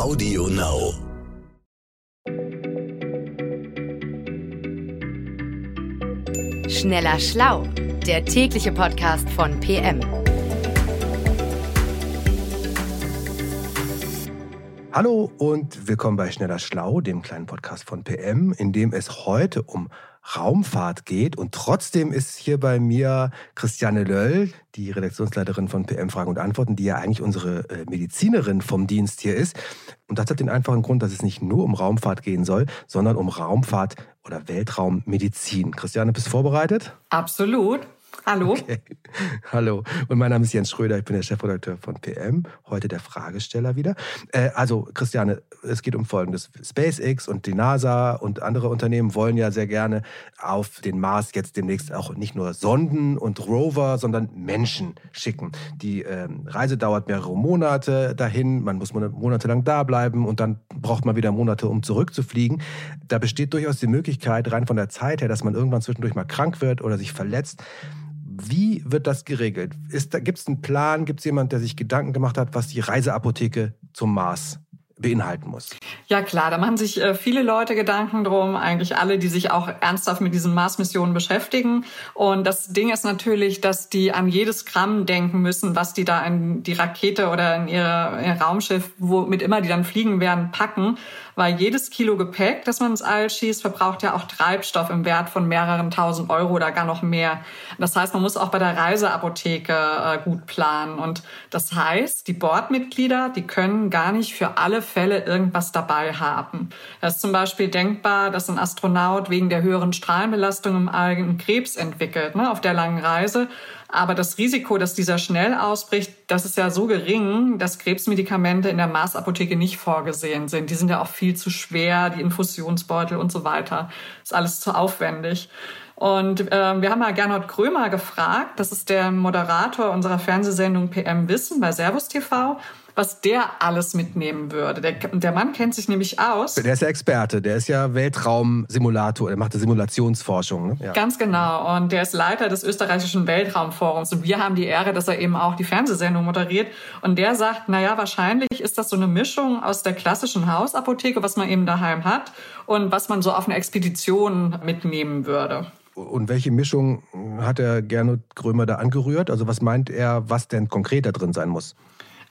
Audio Now. Schneller Schlau, der tägliche Podcast von PM. Hallo und willkommen bei Schneller Schlau, dem kleinen Podcast von PM, in dem es heute um Raumfahrt geht. Und trotzdem ist hier bei mir Christiane Löll, die Redaktionsleiterin von PM Fragen und Antworten, die ja eigentlich unsere äh, Medizinerin vom Dienst hier ist. Und das hat den einfachen Grund, dass es nicht nur um Raumfahrt gehen soll, sondern um Raumfahrt oder Weltraummedizin. Christiane, bist du vorbereitet? Absolut. Hallo. Okay. Hallo. Und mein Name ist Jens Schröder, ich bin der Chefredakteur von PM, heute der Fragesteller wieder. Äh, also, Christiane, es geht um Folgendes. SpaceX und die NASA und andere Unternehmen wollen ja sehr gerne auf den Mars jetzt demnächst auch nicht nur Sonden und Rover, sondern Menschen schicken. Die äh, Reise dauert mehrere Monate dahin, man muss monatelang da bleiben und dann braucht man wieder Monate, um zurückzufliegen. Da besteht durchaus die Möglichkeit, rein von der Zeit her, dass man irgendwann zwischendurch mal krank wird oder sich verletzt. Wie wird das geregelt? Gibt es einen Plan? Gibt es jemanden, der sich Gedanken gemacht hat, was die Reiseapotheke zum Mars beinhalten muss. Ja klar, da machen sich äh, viele Leute Gedanken drum, eigentlich alle, die sich auch ernsthaft mit diesen Mars-Missionen beschäftigen. Und das Ding ist natürlich, dass die an jedes Gramm denken müssen, was die da in die Rakete oder in ihr, Raumschiff, womit immer die dann fliegen werden, packen weil jedes Kilo Gepäck, das man ins All schießt, verbraucht ja auch Treibstoff im Wert von mehreren tausend Euro oder gar noch mehr. Das heißt, man muss auch bei der Reiseapotheke äh, gut planen. Und das heißt, die Bordmitglieder, die können gar nicht für alle Fälle irgendwas dabei haben. Es ist zum Beispiel denkbar, dass ein Astronaut wegen der höheren Strahlenbelastung im All einen Krebs entwickelt ne, auf der langen Reise aber das Risiko, dass dieser schnell ausbricht, das ist ja so gering, dass Krebsmedikamente in der Marsapotheke nicht vorgesehen sind. Die sind ja auch viel zu schwer, die Infusionsbeutel und so weiter. Ist alles zu aufwendig. Und äh, wir haben mal Gernot Krömer gefragt, das ist der Moderator unserer Fernsehsendung PM Wissen bei Servus TV was der alles mitnehmen würde. Der, der Mann kennt sich nämlich aus. Der ist ja Experte, der ist ja Weltraumsimulator, er macht Simulationsforschung. Ne? Ja. Ganz genau. Und der ist Leiter des österreichischen Weltraumforums. Und wir haben die Ehre, dass er eben auch die Fernsehsendung moderiert. Und der sagt, naja, wahrscheinlich ist das so eine Mischung aus der klassischen Hausapotheke, was man eben daheim hat, und was man so auf eine Expedition mitnehmen würde. Und welche Mischung hat der Gernot Grömer da angerührt? Also was meint er, was denn konkret da drin sein muss?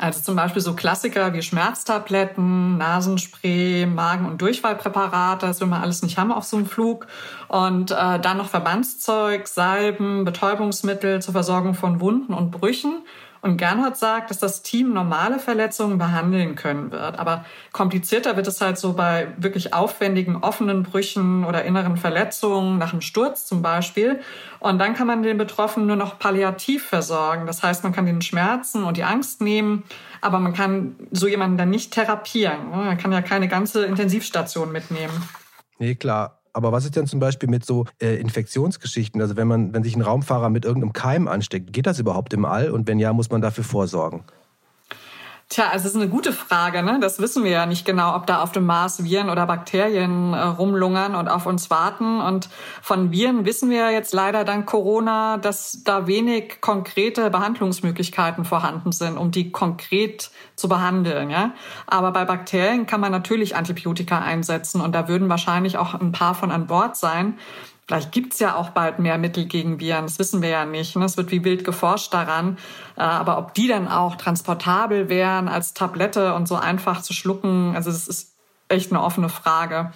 Also zum Beispiel so Klassiker wie Schmerztabletten, Nasenspray, Magen- und Durchfallpräparate, das will man alles nicht haben auf so einem Flug. Und äh, dann noch Verbandszeug, Salben, Betäubungsmittel zur Versorgung von Wunden und Brüchen. Und Gernot sagt, dass das Team normale Verletzungen behandeln können wird. Aber komplizierter wird es halt so bei wirklich aufwendigen offenen Brüchen oder inneren Verletzungen nach einem Sturz zum Beispiel. Und dann kann man den Betroffenen nur noch palliativ versorgen. Das heißt, man kann den Schmerzen und die Angst nehmen, aber man kann so jemanden dann nicht therapieren. Man kann ja keine ganze Intensivstation mitnehmen. Nee, klar. Aber was ist denn zum Beispiel mit so äh, Infektionsgeschichten? Also wenn man, wenn sich ein Raumfahrer mit irgendeinem Keim ansteckt, geht das überhaupt im All? Und wenn ja, muss man dafür vorsorgen? Tja, es ist eine gute Frage. Ne? Das wissen wir ja nicht genau, ob da auf dem Mars Viren oder Bakterien äh, rumlungern und auf uns warten. Und von Viren wissen wir jetzt leider dank Corona, dass da wenig konkrete Behandlungsmöglichkeiten vorhanden sind, um die konkret zu behandeln. Ja? Aber bei Bakterien kann man natürlich Antibiotika einsetzen und da würden wahrscheinlich auch ein paar von an Bord sein. Vielleicht gibt's ja auch bald mehr Mittel gegen Viren, das wissen wir ja nicht. Ne? Es wird wie wild geforscht daran. Äh, aber ob die dann auch transportabel wären als Tablette und so einfach zu schlucken, also das ist echt eine offene Frage.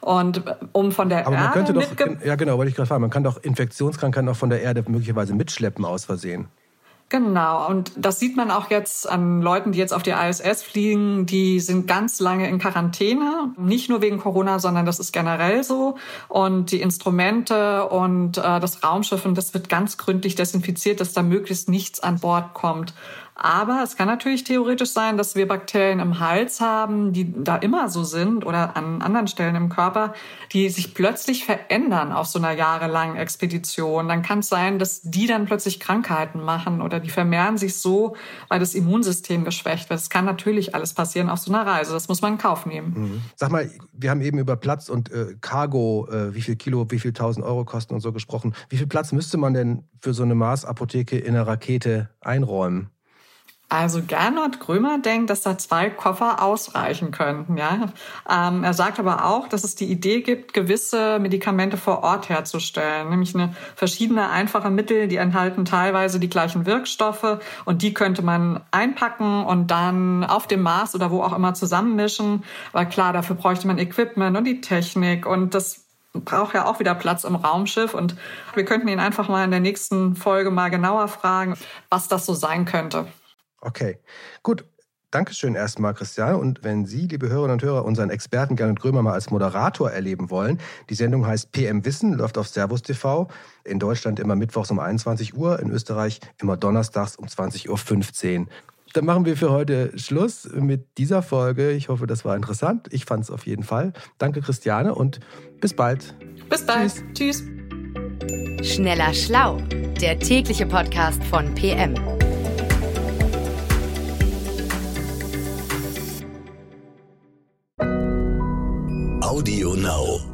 Und um von der aber man Erde könnte doch, ja genau, wollte ich gerade fragen, man kann doch Infektionskrankheiten auch von der Erde möglicherweise mitschleppen aus Versehen. Genau, und das sieht man auch jetzt an Leuten, die jetzt auf die ISS fliegen, die sind ganz lange in Quarantäne, nicht nur wegen Corona, sondern das ist generell so. Und die Instrumente und äh, das Raumschiff, und das wird ganz gründlich desinfiziert, dass da möglichst nichts an Bord kommt. Aber es kann natürlich theoretisch sein, dass wir Bakterien im Hals haben, die da immer so sind oder an anderen Stellen im Körper, die sich plötzlich verändern auf so einer jahrelangen Expedition. Dann kann es sein, dass die dann plötzlich Krankheiten machen oder die vermehren sich so, weil das Immunsystem geschwächt wird. Das kann natürlich alles passieren auf so einer Reise. Das muss man in Kauf nehmen. Mhm. Sag mal, wir haben eben über Platz und äh, Cargo, äh, wie viel Kilo, wie viel tausend Euro kosten und so gesprochen. Wie viel Platz müsste man denn für so eine Mars-Apotheke in einer Rakete einräumen? Also Gernot Grömer denkt, dass da zwei Koffer ausreichen könnten. Ja? Ähm, er sagt aber auch, dass es die Idee gibt, gewisse Medikamente vor Ort herzustellen, nämlich eine verschiedene einfache Mittel, die enthalten teilweise die gleichen Wirkstoffe und die könnte man einpacken und dann auf dem Mars oder wo auch immer zusammenmischen. Aber klar, dafür bräuchte man Equipment und die Technik und das braucht ja auch wieder Platz im Raumschiff und wir könnten ihn einfach mal in der nächsten Folge mal genauer fragen, was das so sein könnte. Okay, gut. Dankeschön erstmal, Christian. Und wenn Sie, liebe Hörerinnen und Hörer, unseren Experten Gernot Grömer mal als Moderator erleben wollen, die Sendung heißt PM Wissen, läuft auf Servus TV. In Deutschland immer mittwochs um 21 Uhr, in Österreich immer donnerstags um 20.15 Uhr. Dann machen wir für heute Schluss mit dieser Folge. Ich hoffe, das war interessant. Ich fand es auf jeden Fall. Danke, Christiane, und bis bald. Bis bald. Tschüss. Tschüss. Schneller Schlau, der tägliche Podcast von PM. Audio Now.